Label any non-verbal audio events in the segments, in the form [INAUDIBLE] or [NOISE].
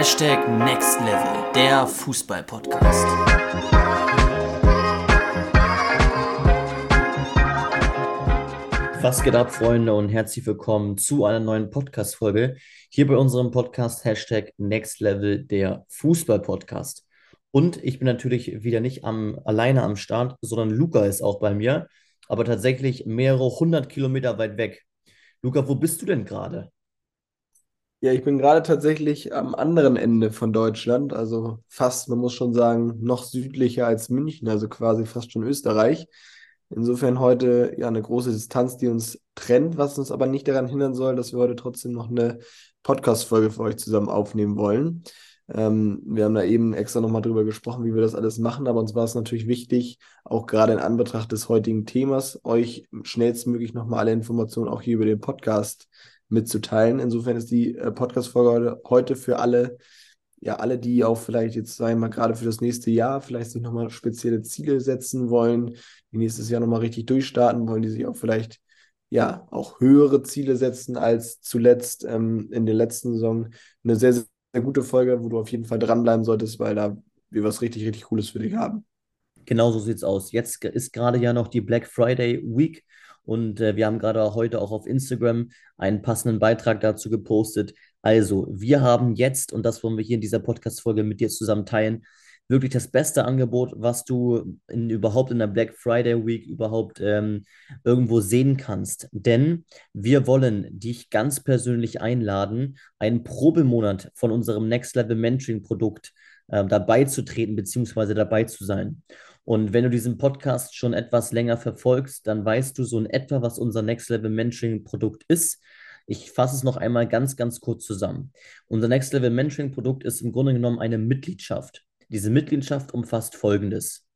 Hashtag Next Level, der Fußball-Podcast. Was geht ab, Freunde, und herzlich willkommen zu einer neuen Podcast-Folge hier bei unserem Podcast Hashtag Next Level, der Fußball-Podcast. Und ich bin natürlich wieder nicht am, alleine am Start, sondern Luca ist auch bei mir, aber tatsächlich mehrere hundert Kilometer weit weg. Luca, wo bist du denn gerade? Ja, ich bin gerade tatsächlich am anderen Ende von Deutschland, also fast, man muss schon sagen, noch südlicher als München, also quasi fast schon Österreich. Insofern heute ja eine große Distanz, die uns trennt, was uns aber nicht daran hindern soll, dass wir heute trotzdem noch eine Podcast-Folge für euch zusammen aufnehmen wollen. Ähm, wir haben da eben extra nochmal drüber gesprochen, wie wir das alles machen, aber uns war es natürlich wichtig, auch gerade in Anbetracht des heutigen Themas, euch schnellstmöglich nochmal alle Informationen auch hier über den Podcast mitzuteilen. Insofern ist die äh, Podcast-Folge heute für alle, ja, alle, die auch vielleicht jetzt, sagen mal, gerade für das nächste Jahr vielleicht sich nochmal spezielle Ziele setzen wollen, die nächstes Jahr nochmal richtig durchstarten wollen, die sich auch vielleicht ja auch höhere Ziele setzen als zuletzt ähm, in der letzten Saison. Eine sehr, sehr gute Folge, wo du auf jeden Fall dranbleiben solltest, weil da wir was richtig, richtig Cooles für dich haben. Genau so sieht's aus. Jetzt ist gerade ja noch die Black Friday Week und äh, wir haben gerade heute auch auf Instagram einen passenden Beitrag dazu gepostet. Also, wir haben jetzt, und das wollen wir hier in dieser Podcast-Folge mit dir zusammen teilen, wirklich das beste Angebot, was du in, überhaupt in der Black Friday Week überhaupt ähm, irgendwo sehen kannst. Denn wir wollen dich ganz persönlich einladen, einen Probemonat von unserem Next Level Mentoring Produkt äh, dabei zu treten bzw. dabei zu sein. Und wenn du diesen Podcast schon etwas länger verfolgst, dann weißt du so in etwa, was unser Next Level Mentoring Produkt ist. Ich fasse es noch einmal ganz, ganz kurz zusammen. Unser Next Level Mentoring Produkt ist im Grunde genommen eine Mitgliedschaft. Diese Mitgliedschaft umfasst Folgendes.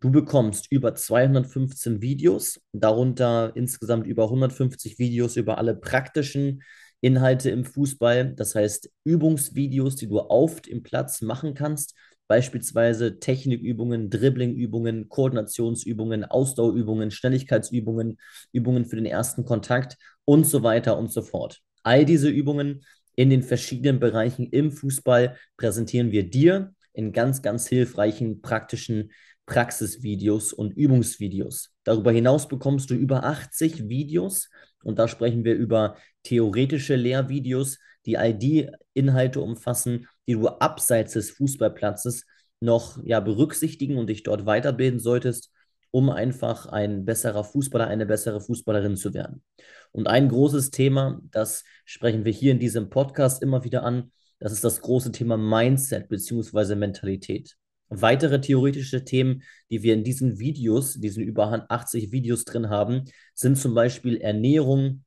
Du bekommst über 215 Videos, darunter insgesamt über 150 Videos über alle praktischen Inhalte im Fußball, das heißt Übungsvideos, die du auf dem Platz machen kannst, beispielsweise Technikübungen, Dribblingübungen, Koordinationsübungen, Ausdauerübungen, Schnelligkeitsübungen, Übungen für den ersten Kontakt und so weiter und so fort. All diese Übungen in den verschiedenen Bereichen im Fußball präsentieren wir dir in ganz, ganz hilfreichen praktischen Praxisvideos und Übungsvideos. Darüber hinaus bekommst du über 80 Videos und da sprechen wir über theoretische Lehrvideos, die all die Inhalte umfassen, die du abseits des Fußballplatzes noch ja, berücksichtigen und dich dort weiterbilden solltest, um einfach ein besserer Fußballer, eine bessere Fußballerin zu werden. Und ein großes Thema, das sprechen wir hier in diesem Podcast immer wieder an, das ist das große Thema Mindset bzw. Mentalität. Weitere theoretische Themen, die wir in diesen Videos, diesen über 80 Videos drin haben, sind zum Beispiel Ernährung,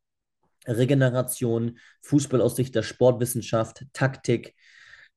Regeneration, Fußball aus Sicht der Sportwissenschaft, Taktik,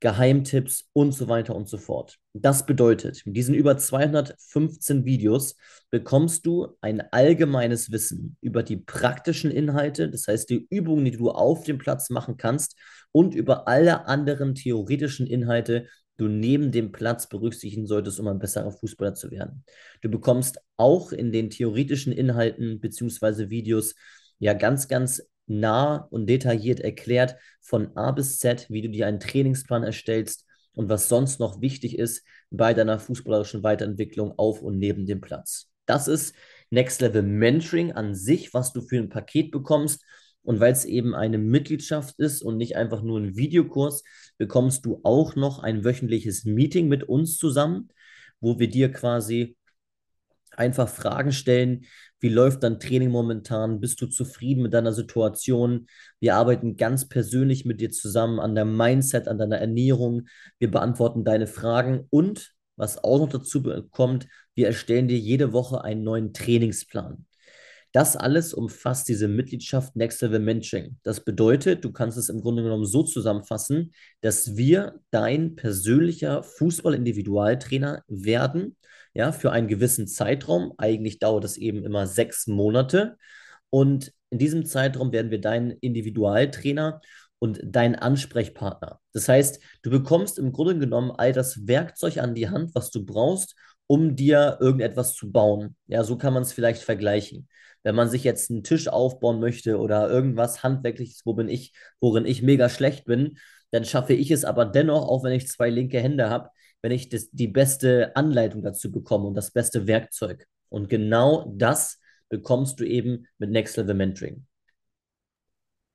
Geheimtipps und so weiter und so fort. Das bedeutet, mit diesen über 215 Videos bekommst du ein allgemeines Wissen über die praktischen Inhalte, das heißt die Übungen, die du auf dem Platz machen kannst und über alle anderen theoretischen Inhalte, du neben dem Platz berücksichtigen solltest, um ein besserer Fußballer zu werden. Du bekommst auch in den theoretischen Inhalten bzw. Videos ja ganz, ganz nah und detailliert erklärt von A bis Z, wie du dir einen Trainingsplan erstellst und was sonst noch wichtig ist bei deiner fußballerischen Weiterentwicklung auf und neben dem Platz. Das ist Next Level Mentoring an sich, was du für ein Paket bekommst. Und weil es eben eine Mitgliedschaft ist und nicht einfach nur ein Videokurs, bekommst du auch noch ein wöchentliches Meeting mit uns zusammen, wo wir dir quasi einfach Fragen stellen. Wie läuft dein Training momentan? Bist du zufrieden mit deiner Situation? Wir arbeiten ganz persönlich mit dir zusammen an deinem Mindset, an deiner Ernährung. Wir beantworten deine Fragen und was auch noch dazu kommt, wir erstellen dir jede Woche einen neuen Trainingsplan. Das alles umfasst diese Mitgliedschaft Next Level Mentoring. Das bedeutet, du kannst es im Grunde genommen so zusammenfassen, dass wir dein persönlicher Fußball-Individualtrainer werden ja, für einen gewissen Zeitraum. Eigentlich dauert es eben immer sechs Monate. Und in diesem Zeitraum werden wir dein Individualtrainer und dein Ansprechpartner. Das heißt, du bekommst im Grunde genommen all das Werkzeug an die Hand, was du brauchst, um dir irgendetwas zu bauen. Ja, so kann man es vielleicht vergleichen. Wenn man sich jetzt einen Tisch aufbauen möchte oder irgendwas Handwerkliches, wo bin ich, worin ich mega schlecht bin, dann schaffe ich es aber dennoch, auch wenn ich zwei linke Hände habe, wenn ich das, die beste Anleitung dazu bekomme und das beste Werkzeug. Und genau das bekommst du eben mit Next Level Mentoring.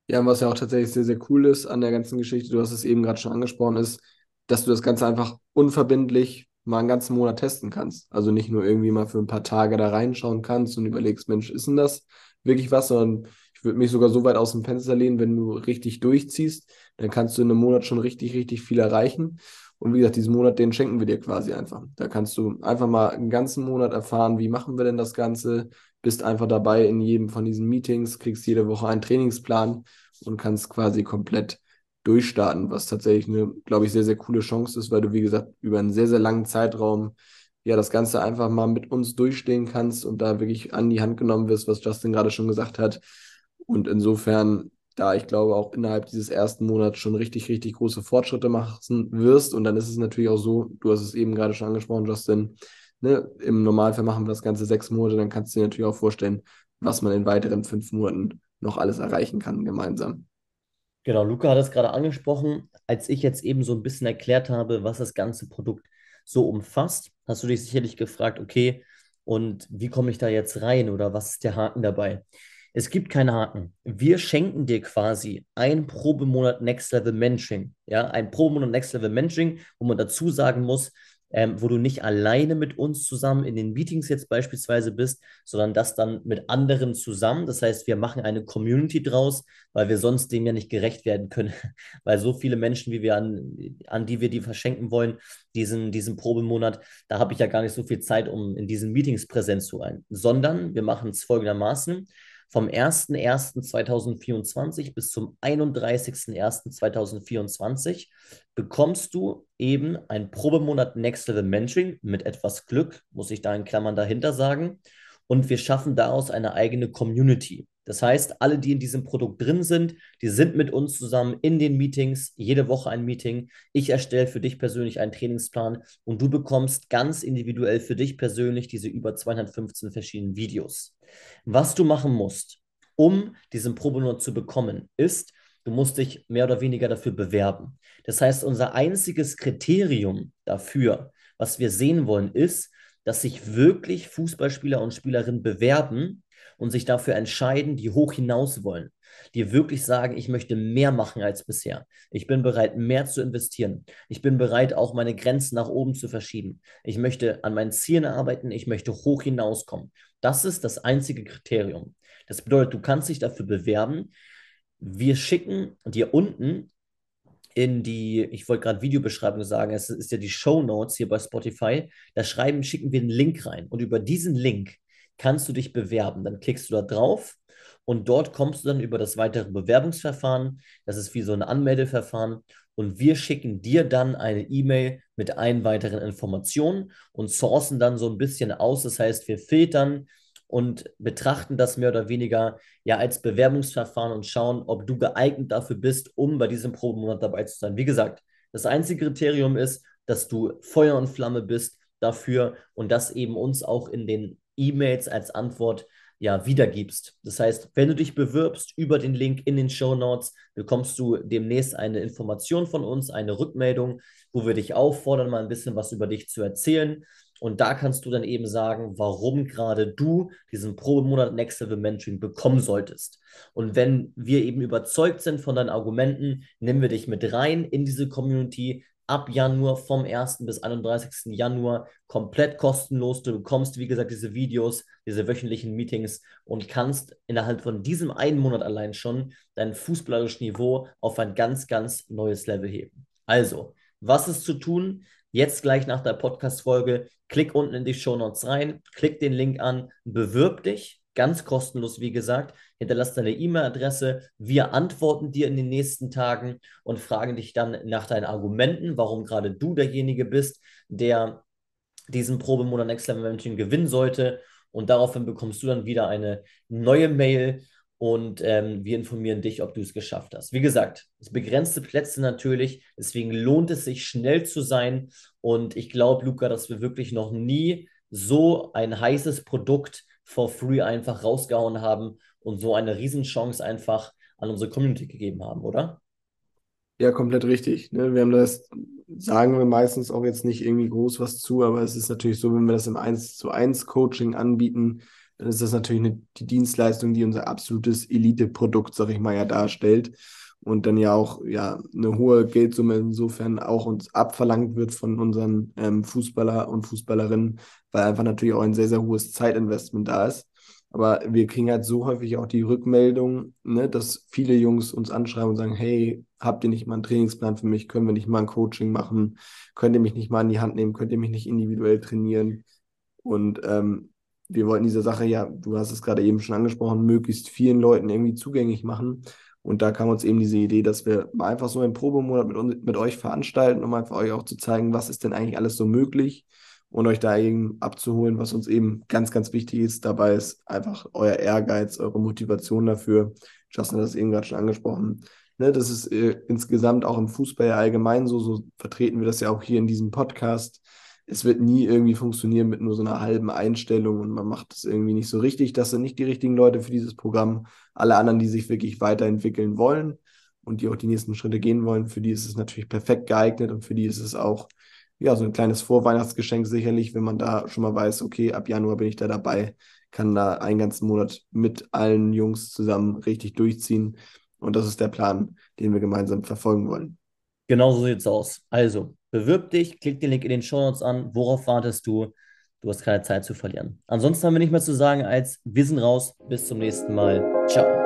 Ja, was ja auch tatsächlich sehr, sehr cool ist an der ganzen Geschichte, du hast es eben gerade schon angesprochen, ist, dass du das Ganze einfach unverbindlich mal einen ganzen Monat testen kannst. Also nicht nur irgendwie mal für ein paar Tage da reinschauen kannst und überlegst, Mensch, ist denn das wirklich was, sondern ich würde mich sogar so weit aus dem Fenster lehnen, wenn du richtig durchziehst, dann kannst du in einem Monat schon richtig, richtig viel erreichen. Und wie gesagt, diesen Monat, den schenken wir dir quasi einfach. Da kannst du einfach mal einen ganzen Monat erfahren, wie machen wir denn das Ganze, bist einfach dabei in jedem von diesen Meetings, kriegst jede Woche einen Trainingsplan und kannst quasi komplett durchstarten, was tatsächlich eine, glaube ich, sehr, sehr coole Chance ist, weil du, wie gesagt, über einen sehr, sehr langen Zeitraum ja das Ganze einfach mal mit uns durchstehen kannst und da wirklich an die Hand genommen wirst, was Justin gerade schon gesagt hat. Und insofern, da ich glaube, auch innerhalb dieses ersten Monats schon richtig, richtig große Fortschritte machen wirst. Und dann ist es natürlich auch so, du hast es eben gerade schon angesprochen, Justin, ne, im Normalfall machen wir das Ganze sechs Monate, dann kannst du dir natürlich auch vorstellen, was man in weiteren fünf Monaten noch alles erreichen kann gemeinsam. Genau, Luca hat es gerade angesprochen, als ich jetzt eben so ein bisschen erklärt habe, was das ganze Produkt so umfasst, hast du dich sicherlich gefragt, okay, und wie komme ich da jetzt rein oder was ist der Haken dabei? Es gibt keinen Haken. Wir schenken dir quasi ein Probemonat Next Level Mentoring. Ja, ein Probemonat Next Level Mentoring, wo man dazu sagen muss, ähm, wo du nicht alleine mit uns zusammen in den Meetings jetzt beispielsweise bist, sondern das dann mit anderen zusammen. Das heißt, wir machen eine Community draus, weil wir sonst dem ja nicht gerecht werden können, [LAUGHS] weil so viele Menschen, wie wir an, an die wir die verschenken wollen, diesen, diesen Probemonat, da habe ich ja gar nicht so viel Zeit, um in diesen Meetings präsent zu sein, sondern wir machen es folgendermaßen vom 01.01.2024 bis zum 31.01.2024 bekommst du eben ein Probemonat Next Level Mentoring mit etwas Glück, muss ich da in Klammern dahinter sagen. Und wir schaffen daraus eine eigene Community. Das heißt, alle, die in diesem Produkt drin sind, die sind mit uns zusammen in den Meetings, jede Woche ein Meeting. Ich erstelle für dich persönlich einen Trainingsplan und du bekommst ganz individuell für dich persönlich diese über 215 verschiedenen Videos. Was du machen musst, um diesen Probenot zu bekommen, ist, du musst dich mehr oder weniger dafür bewerben. Das heißt, unser einziges Kriterium dafür, was wir sehen wollen, ist, dass sich wirklich Fußballspieler und Spielerinnen bewerben und sich dafür entscheiden, die hoch hinaus wollen, die wirklich sagen, ich möchte mehr machen als bisher. Ich bin bereit, mehr zu investieren. Ich bin bereit, auch meine Grenzen nach oben zu verschieben. Ich möchte an meinen Zielen arbeiten. Ich möchte hoch hinauskommen. Das ist das einzige Kriterium. Das bedeutet, du kannst dich dafür bewerben. Wir schicken dir unten in die, ich wollte gerade Videobeschreibung sagen, es ist ja die Show Notes hier bei Spotify. Da schreiben, schicken wir einen Link rein. Und über diesen Link kannst du dich bewerben. Dann klickst du da drauf und dort kommst du dann über das weitere Bewerbungsverfahren. Das ist wie so ein Anmeldeverfahren. Und wir schicken dir dann eine E-Mail mit allen weiteren Informationen und sourcen dann so ein bisschen aus. Das heißt, wir filtern und betrachten das mehr oder weniger ja als Bewerbungsverfahren und schauen, ob du geeignet dafür bist, um bei diesem Probenmonat dabei zu sein. Wie gesagt, das einzige Kriterium ist, dass du Feuer und Flamme bist dafür und das eben uns auch in den E-Mails als Antwort ja, wiedergibst. Das heißt, wenn du dich bewirbst über den Link in den Show Notes, bekommst du demnächst eine Information von uns, eine Rückmeldung, wo wir dich auffordern, mal ein bisschen was über dich zu erzählen. Und da kannst du dann eben sagen, warum gerade du diesen Probemonat Next Level Mentoring bekommen solltest. Und wenn wir eben überzeugt sind von deinen Argumenten, nehmen wir dich mit rein in diese Community, ab Januar vom 1. bis 31. Januar komplett kostenlos. Du bekommst, wie gesagt, diese Videos, diese wöchentlichen Meetings und kannst innerhalb von diesem einen Monat allein schon dein fußballerisches Niveau auf ein ganz, ganz neues Level heben. Also, was ist zu tun? Jetzt gleich nach der Podcast-Folge, klick unten in die Show Notes rein, klick den Link an, bewirb dich Ganz kostenlos, wie gesagt. Hinterlass deine E-Mail-Adresse. Wir antworten dir in den nächsten Tagen und fragen dich dann nach deinen Argumenten, warum gerade du derjenige bist, der diesen Probemonat Next Level Mentoring gewinnen sollte. Und daraufhin bekommst du dann wieder eine neue Mail und ähm, wir informieren dich, ob du es geschafft hast. Wie gesagt, es begrenzte Plätze natürlich, deswegen lohnt es sich, schnell zu sein. Und ich glaube, Luca, dass wir wirklich noch nie so ein heißes Produkt for free einfach rausgehauen haben und so eine Riesenchance einfach an unsere Community gegeben haben, oder? Ja, komplett richtig. Ne? Wir haben das, sagen wir meistens auch jetzt nicht irgendwie groß was zu, aber es ist natürlich so, wenn wir das im 1 zu 1 Coaching anbieten, dann ist das natürlich eine, die Dienstleistung, die unser absolutes Elite-Produkt, sag ich mal, ja darstellt und dann ja auch ja eine hohe Geldsumme insofern auch uns abverlangt wird von unseren ähm, Fußballer und Fußballerinnen, weil einfach natürlich auch ein sehr, sehr hohes Zeitinvestment da ist. Aber wir kriegen halt so häufig auch die Rückmeldung, ne, dass viele Jungs uns anschreiben und sagen, hey, habt ihr nicht mal einen Trainingsplan für mich? Können wir nicht mal ein Coaching machen? Könnt ihr mich nicht mal in die Hand nehmen? Könnt ihr mich nicht individuell trainieren? Und ähm, wir wollten diese Sache ja, du hast es gerade eben schon angesprochen, möglichst vielen Leuten irgendwie zugänglich machen. Und da kam uns eben diese Idee, dass wir mal einfach so einen Probemonat mit, mit euch veranstalten, um einfach euch auch zu zeigen, was ist denn eigentlich alles so möglich und euch da eben abzuholen, was uns eben ganz, ganz wichtig ist. Dabei ist einfach euer Ehrgeiz, eure Motivation dafür. Justin hat das eben gerade schon angesprochen. Ne, das ist äh, insgesamt auch im Fußball ja allgemein so, so vertreten wir das ja auch hier in diesem Podcast. Es wird nie irgendwie funktionieren mit nur so einer halben Einstellung und man macht es irgendwie nicht so richtig. Das sind nicht die richtigen Leute für dieses Programm. Alle anderen, die sich wirklich weiterentwickeln wollen und die auch die nächsten Schritte gehen wollen, für die ist es natürlich perfekt geeignet und für die ist es auch ja, so ein kleines Vorweihnachtsgeschenk sicherlich, wenn man da schon mal weiß, okay, ab Januar bin ich da dabei, kann da einen ganzen Monat mit allen Jungs zusammen richtig durchziehen. Und das ist der Plan, den wir gemeinsam verfolgen wollen. Genau so sieht es aus. Also, bewirb dich, klick den Link in den Show Notes an. Worauf wartest du? Du hast keine Zeit zu verlieren. Ansonsten haben wir nicht mehr zu sagen als wir sind raus. Bis zum nächsten Mal. Ciao.